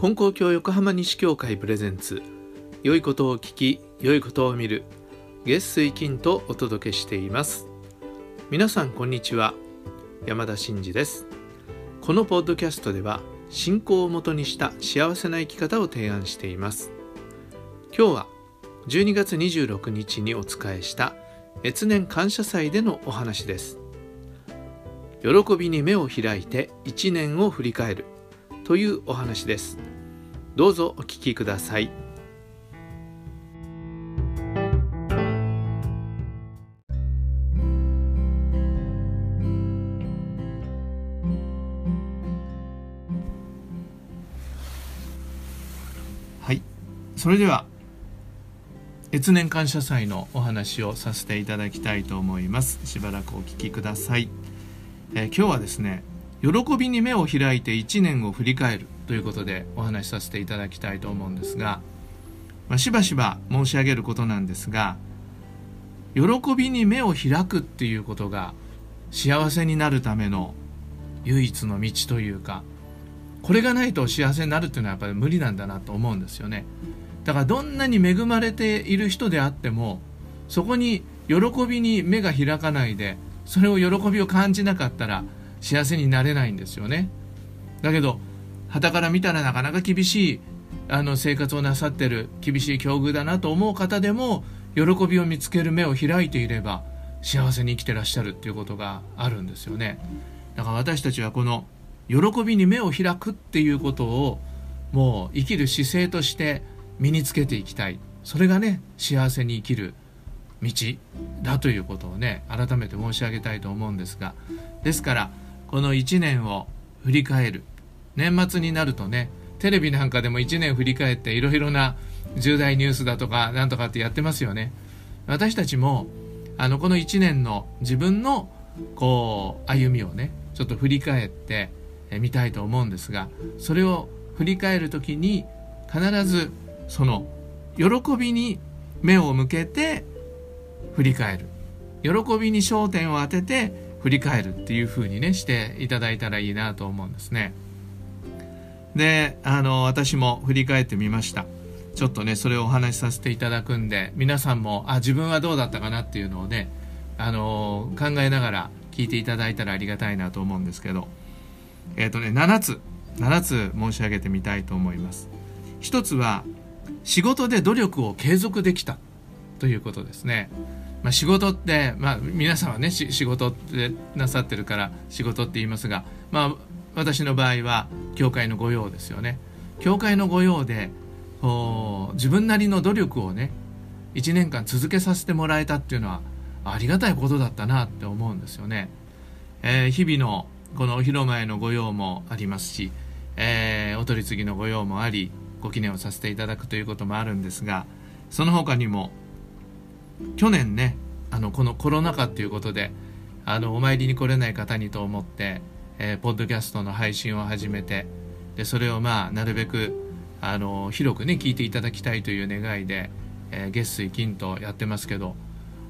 金光教横浜西教会プレゼンツ。良いことを聞き良いことを見る。月水金とお届けしています。皆さんこんにちは。山田真嗣です。このポッドキャストでは信仰をもとにした幸せな生き方を提案しています。今日は12月26日にお伝えした越年感謝祭でのお話です。喜びに目を開いて1年を振り返る。というお話です。どうぞお聞きください。はい。それでは越年感謝祭のお話をさせていただきたいと思います。しばらくお聞きください、えー、今日はですね喜びに目を開いて1年を振り返るということでお話しさせていただきたいと思うんですが、まあ、しばしば申し上げることなんですが喜びに目を開くっていうことが幸せになるための唯一の道というかこれがないと幸せになるっていうのはやっぱり無理なんだなと思うんですよね。だからどんなに恵まれている人であってもそこに喜びに目が開かないでそれを喜びを感じなかったら幸せになれないんですよね。だけど傍から見たらなかなか厳しいあの生活をなさってる厳しい境遇だなと思う方でも喜びを見つける目を開いていれば幸せに生きてらっしゃるっていうことがあるんですよね。だから私たちはこの喜びに目を開くっていうことをもう生きる姿勢として身につけていきたい。それがね幸せに生きる道だということをね改めて申し上げたいと思うんですが。ですからこの1年を振り返る。年末になるとねテレビなんかでも1年振り返っていろいろな重大ニュースだとかなんとかってやってますよね。私たちもあのこの1年の自分のこう歩みをねちょっと振り返ってみたいと思うんですがそれを振り返る時に必ずその喜びに目を向けて振り返る。喜びに焦点を当てて振り返るっていう風にねしていただいたらいいなと思うんですね。であの私も振り返ってみました。ちょっとねそれをお話しさせていただくんで皆さんもあ自分はどうだったかなっていうのをねあの考えながら聞いていただいたらありがたいなと思うんですけど。えっ、ー、とね7つ7つ申し上げてみたいと思います。一つは仕事で努力を継続できたということですね。まあ、仕事って、まあ、皆さんはね仕事ってなさってるから仕事って言いますが、まあ、私の場合は教会の御用ですよね。教会の御用で自分なりの努力をね1年間続けさせてもらえたっていうのはありがたいことだったなって思うんですよね、えー、日々のこのお披露前の御用もありますし、えー、お取り次ぎの御用もありご記念をさせていただくということもあるんですがその他にも去年ねあのこのコロナ禍っていうことであのお参りに来れない方にと思って、えー、ポッドキャストの配信を始めてでそれをまあなるべくあの広くね聞いていただきたいという願いで、えー、月水金とやってますけど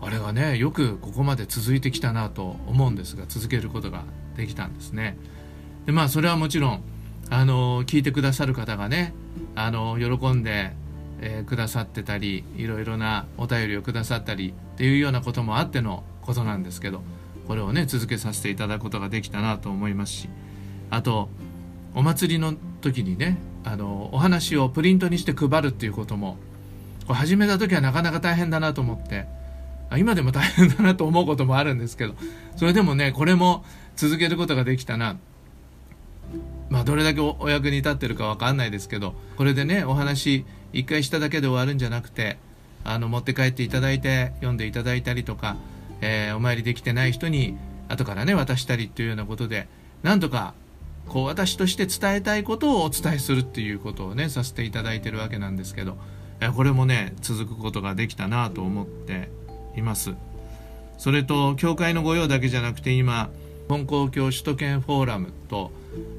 あれがねよくここまで続いてきたなと思うんですが続けることができたんですね。でまあそれはもちろんあの聞いてくださる方がねあの喜んでえー、くださってたりいろいろなお便りをくださったりっていうようなこともあってのことなんですけどこれをね続けさせていただくことができたなと思いますしあとお祭りの時にねあのお話をプリントにして配るっていうこともこれ始めた時はなかなか大変だなと思って今でも大変だなと思うこともあるんですけどそれでもねこれも続けることができたなまあどれだけお役に立ってるか分かんないですけどこれでねお話一回しただけで終わるんじゃなくてあの持って帰っていただいて読んでいただいたりとか、えー、お参りできてない人に後からね渡したりっていうようなことでなんとかこう私として伝えたいことをお伝えするっていうことをねさせていただいてるわけなんですけどこれもね続くことができたなと思っています。それと教会の御用だけじゃなくて今本公共首都圏フォーラムと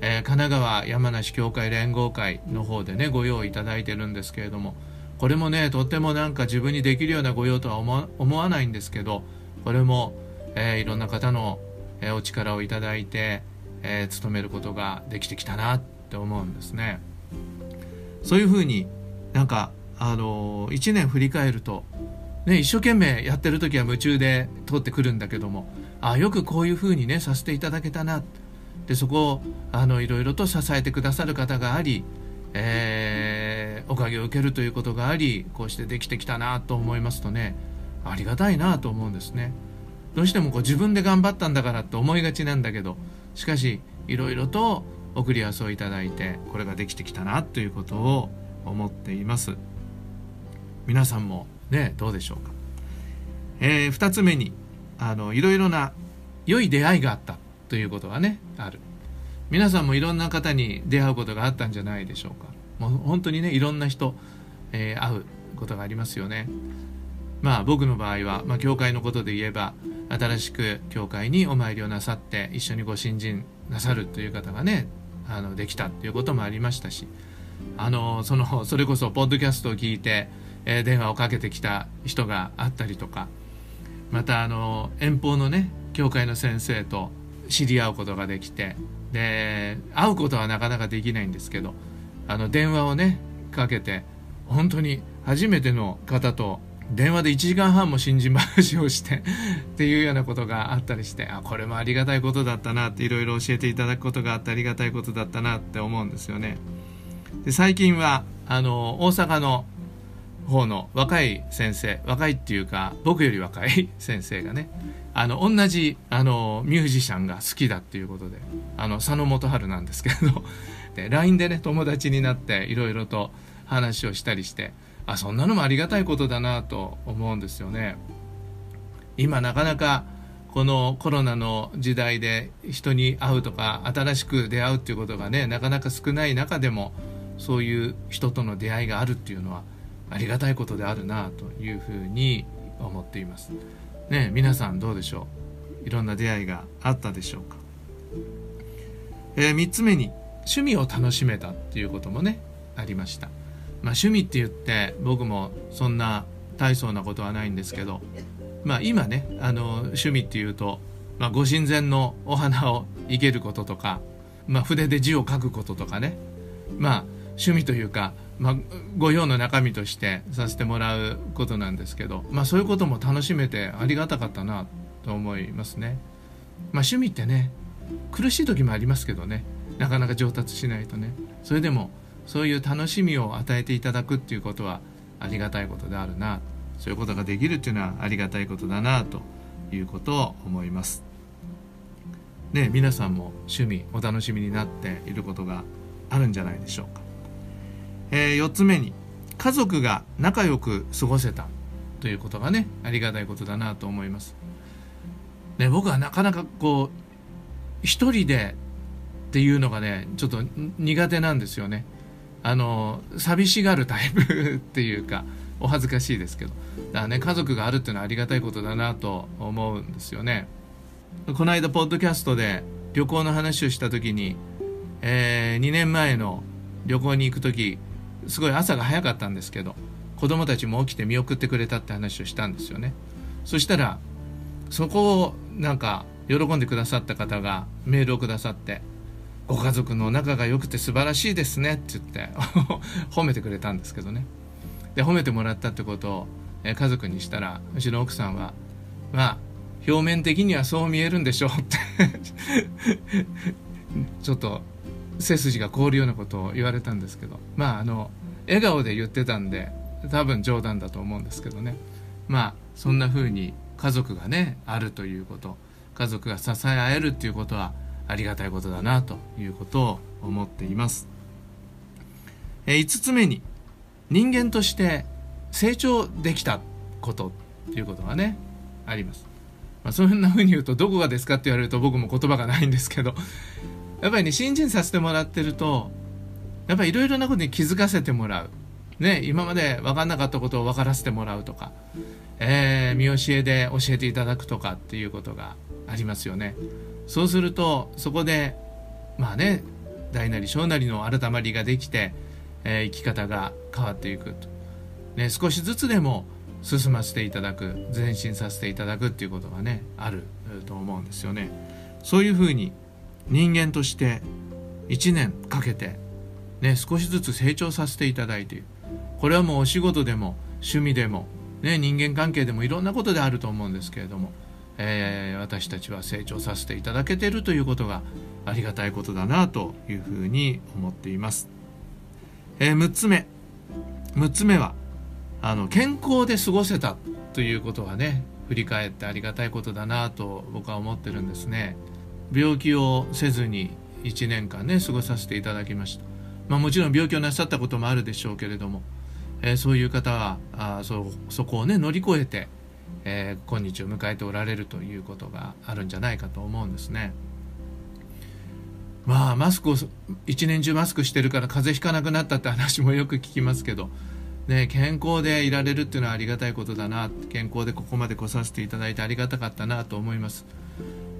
えー、神奈川山梨協会連合会の方でねご用意いただいてるんですけれどもこれもねとってもなんか自分にできるようなご用とは思わないんですけどこれも、えー、いろんな方の、えー、お力をいただいて、えー、務めることができてきたなって思うんですね。そういうふうになんかあの1年振り返ると、ね、一生懸命やってる時は夢中で通ってくるんだけどもあよくこういうふうにねさせていただけたなってでそこをあのいろいろと支えてくださる方があり、えー、おかげを受けるということがありこうしてできてきたなと思いますとねありがたいなと思うんですね。どうしてもこう自分で頑張ったんだからって思いがちなんだけどしかしいろいろと送り合わせをいただいてこれができてきたなということを思っています。皆さんもねどうでしょうか、えー、2つ目にあのいろいろな良い出会いがあった。ということがねある。皆さんもいろんな方に出会うことがあったんじゃないでしょうか。もう本当にねいろんな人、えー、会うことがありますよね。まあ僕の場合は、まあ、教会のことで言えば新しく教会にお参りをなさって一緒にご信心なさるという方がねあのできたっていうこともありましたしあのそのそれこそポッドキャストを聞いて、えー、電話をかけてきた人があったりとかまたあの遠方のね教会の先生と知り合うことができてで会うことはなかなかできないんですけどあの電話をねかけて本当に初めての方と電話で1時間半も新人話をして っていうようなことがあったりしてあこれもありがたいことだったなっていろいろ教えていただくことがあってありがたいことだったなって思うんですよね。で最近はあの大阪の方の若い先生若いっていうか僕より若い先生がねあの同じあのミュージシャンが好きだっていうことであの佐野元春なんですけど で LINE でね友達になっていろいろと話をしたりしてあそんなのもありがたいことだなと思うんですよね。今なかなかこのコロナの時代で人に会うとか新しく出会うっていうことがねなかなか少ない中でもそういう人との出会いがあるっていうのはありがたいことであるなというふうに思っています。ね皆さんどうでしょう？いろんな出会いがあったでしょうか？えー、3つ目に趣味を楽しめたっていうこともねありました。まあ、趣味って言って僕もそんな大層なことはないんですけど、まあ、今ねあの趣味っていうと、まあ、ご神前のお花を生けることとか、まあ、筆で字を書くこととかねまあ趣味というか、まあ、ご用の中身としてさせてもらうことなんですけど、まあ、そういうことも楽しめてありがたかったなと思いますね。まあ、趣味ってね苦しい時もありますけどねなかなか上達しないとねそれでもそういう楽しみを与えていただくっていうことはありがたいことであるなそういうことができるっていうのはありがたいことだなということを思います。ね皆さんも趣味お楽しみになっていることがあるんじゃないでしょうか。えー、4つ目に家族が仲良く過ごせたということがねありがたいことだなと思います。ね、僕はなかなかこう一人でっていうのがねちょっと苦手なんですよね。あの寂しがるタイプ っていうかお恥ずかしいですけどだからね家族があるっていうのはありがたいことだなと思うんですよね。この間ポッドキャストで旅行の話をした時に、えー、2年前の旅行に行く時すごい朝が早かったんですけど子供たちも起きて見送ってくれたって話をしたんですよね。そしたらそこをなんか喜んでくださった方がメールをくださって「ご家族の仲が良くて素晴らしいですね」って言って 褒めてくれたんですけどね。で褒めてもらったってことを、家族にしたらうちの奥さんは「まあ表面的にはそう見えるんでしょう」って。ちょっと背筋が凍るようなことを言われたんですけどまああの笑顔で言ってたんで多分冗談だと思うんですけどねまあそんな風に家族がねあるということ家族が支え合えるっていうことはありがたいことだなということを思っています。え5つ目に人間として成長できたことっていうことがねあります。まあ、そんな風に言うとどこがですかって言われると僕も言葉がないんですけどやっぱりね新人させてもらってるとやっぱりいろいろなことに気づかせてもらう、ね、今まで分かんなかったことを分からせてもらうとか、えー、見教えで教えていただくとかっていうことがありますよね。そうするとそこでまあね大なり小なりの改まりができて、えー、生き方が変わっていくと、ね、少しずつでも進ませていただく前進させていただくっていうことがねあると思うんですよね。そういうふうに人間として1年かけてね、少しずつ成長させていただいているこれはもうお仕事でも趣味でも、ね、人間関係でもいろんなことであると思うんですけれども、えー、私たちは成長させていただけているということがありがたいことだなというふうに思っています、えー、6つ目。6つ目はあの健康で過ごせたということはね振り返ってありがたいことだなと僕は思ってるんですね。病気をせずに1年間ね過ごさせていただきましたまあ、もちろん病気をなさったこともあるでしょうけれども、えー、そういう方はあそそこをね乗り越えて、えー、今日を迎えておられるということがあるんじゃないかと思うんですね。まあマスクを一年中マスクしてるから風邪ひかなくなったって話もよく聞きますけど、ね、健康でいられるっていうのはありがたいことだな健康でここまで来させていただいてありがたかったなと思います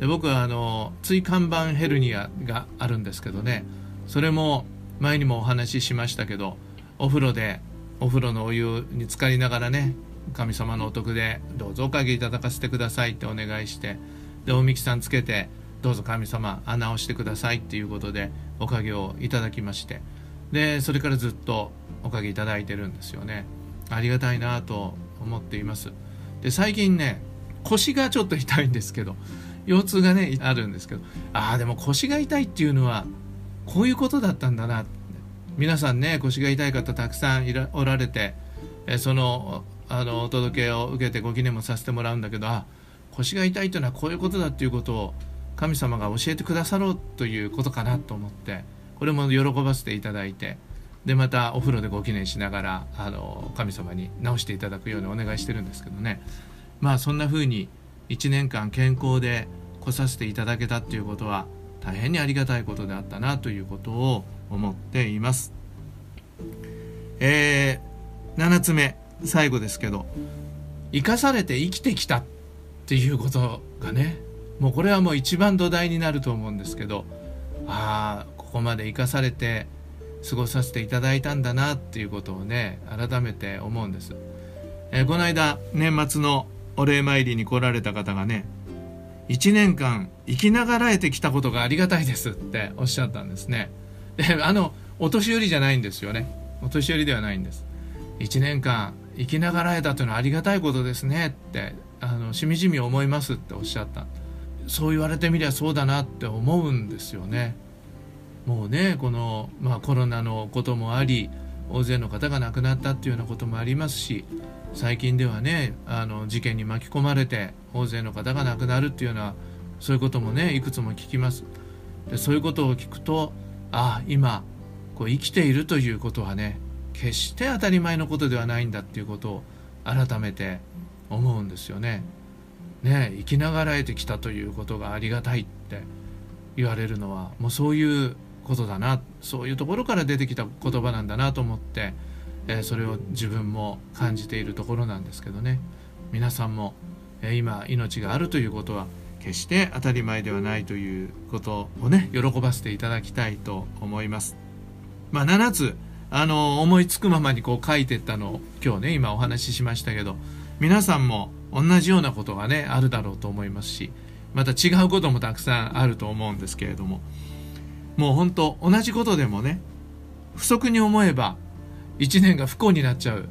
で僕はあの椎間板ヘルニアがあるんですけどね。それも前にもお話ししましたけどお風呂でお風呂のお湯に浸かりながらね神様のお徳でどうぞおかげいただかせてくださいってお願いしてでおみきさんつけてどうぞ神様穴をしてくださいっていうことでおかげをいただきまして。でそれからずっとおかげいただいてるんですよね。ありがたいなと思っています。で最近ね腰がちょっと痛いんですけど腰痛がねあるんですけどああでも腰が痛いっていうのはこういうことだったんだな。皆さんね腰が痛い方たくさんいらおられてえそのあのお届けを受けてご記念もさせてもらうんだけどあ腰が痛いというのはこういうことだっていうことを神様が教えてくださろうということかなと思ってこれも喜ばせていただいてでまたお風呂でご記念しながらあの神様に直していただくようにお願いしてるんですけどね。まあそんな風に1年間健康で来させていただけたっていうことは大変にありがたいことであったなということを思っています。えー、7つ目最後ですけど生かされて生きてきたっていうことがねもうこれはもう一番土台になると思うんですけどああここまで生かされて過ごさせていただいたんだなっていうことをね改めて思うんです、えー、この間年末のお礼参りに来られた方がね1年間生きながらえてきたことがありがたいですっておっしゃったんですね。であのお年寄りじゃないんですよね。お年寄りではないんです。1年間生きながらえたというのはありがたいことですねってあのしみじみ思いますっておっしゃった。そう言われてみりゃそうだなって思うんですよね。もうねこの、まあ、コロナのこともあり大勢の方が亡くなったっていうようなこともありますし最近ではねあの事件に巻き込まれて大勢の方が亡くなるっていうようなそういうこともねいくつも聞きますでそういうことを聞くとああ今こう生きているということはね決して当たり前のことではないんだっていうことを改めて思うんですよね。ね生きながらえてきたということがありがたいって言われるのはもうそういうことだなそういうところから出てきた言葉なんだなと思ってえそれを自分も感じているところなんですけどね皆さんも、え今命があるということは決して当たり前ではないということをね喜ばせていただきたいと思います。まあ、7つあの思いつくままにこう書いてったのを今日ね今お話ししましたけど皆さんも同じようなことがねあるだろうと思いますしまた違うこともたくさんあると思うんですけれどももう本当同じことでもね不足に思えば1年が不幸になっちゃう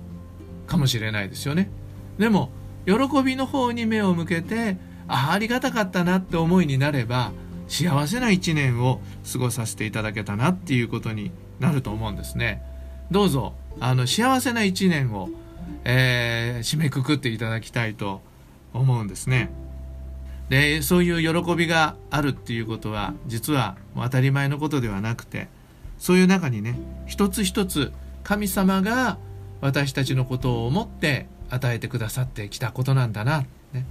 かもしれないですよね。でも喜びの方に目を向けてあありがたかったなって思いになれば幸せな1年を過ごさせていただけたなっていうことになると思うんですね。どうぞあの幸せな1年を、えー、締めくくっていただきたいと思うんですね。でそういう喜びがあるっていうことは実は当たり前のことではなくてそういう中にね一つ一つ神様が私たちのことを思って与えてくださってきたことなんだな、ね、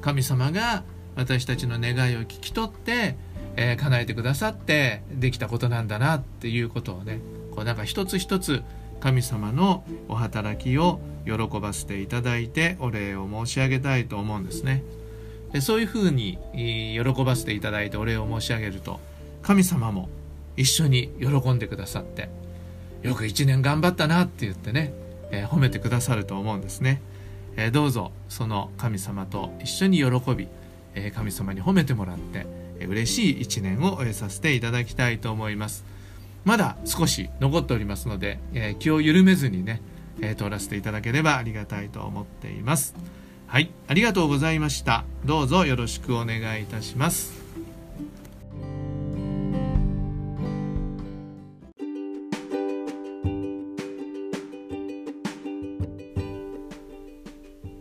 神様が私たちの願いを聞き取って、えー、叶えてくださってできたことなんだな。っていうことをねこうなんか一つ一つ神様のお働きを喜ばせていただいてお礼を申し上げたいと思うんですね。でそういうふうに喜ばせていただいてお礼を申し上げると神様も一緒に喜んでくださってよく1年頑張ったなって言ってね、えー、褒めてくださると思うんですね、えー、どうぞその神様と一緒に喜び、えー、神様に褒めてもらって、え嬉しい1年を終えさせていただきたいと思います。まだ少し残っておりますので、え、気を緩めずにね、え、通らせていただければありがたいと思っています。はいありがとうございましたどうぞよろしくお願いいたします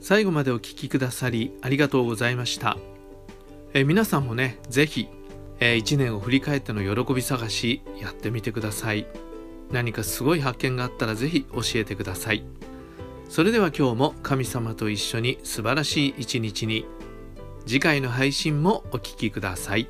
最後までお聞きくださりありがとうございました。え皆さんもね、ぜひ、え1年を振り返っての喜び探しやってみてください。何かすごい発見があったらぜひ教えてください。それでは今日も神様と一緒に素晴らしい一日に次回の配信もお聴きください。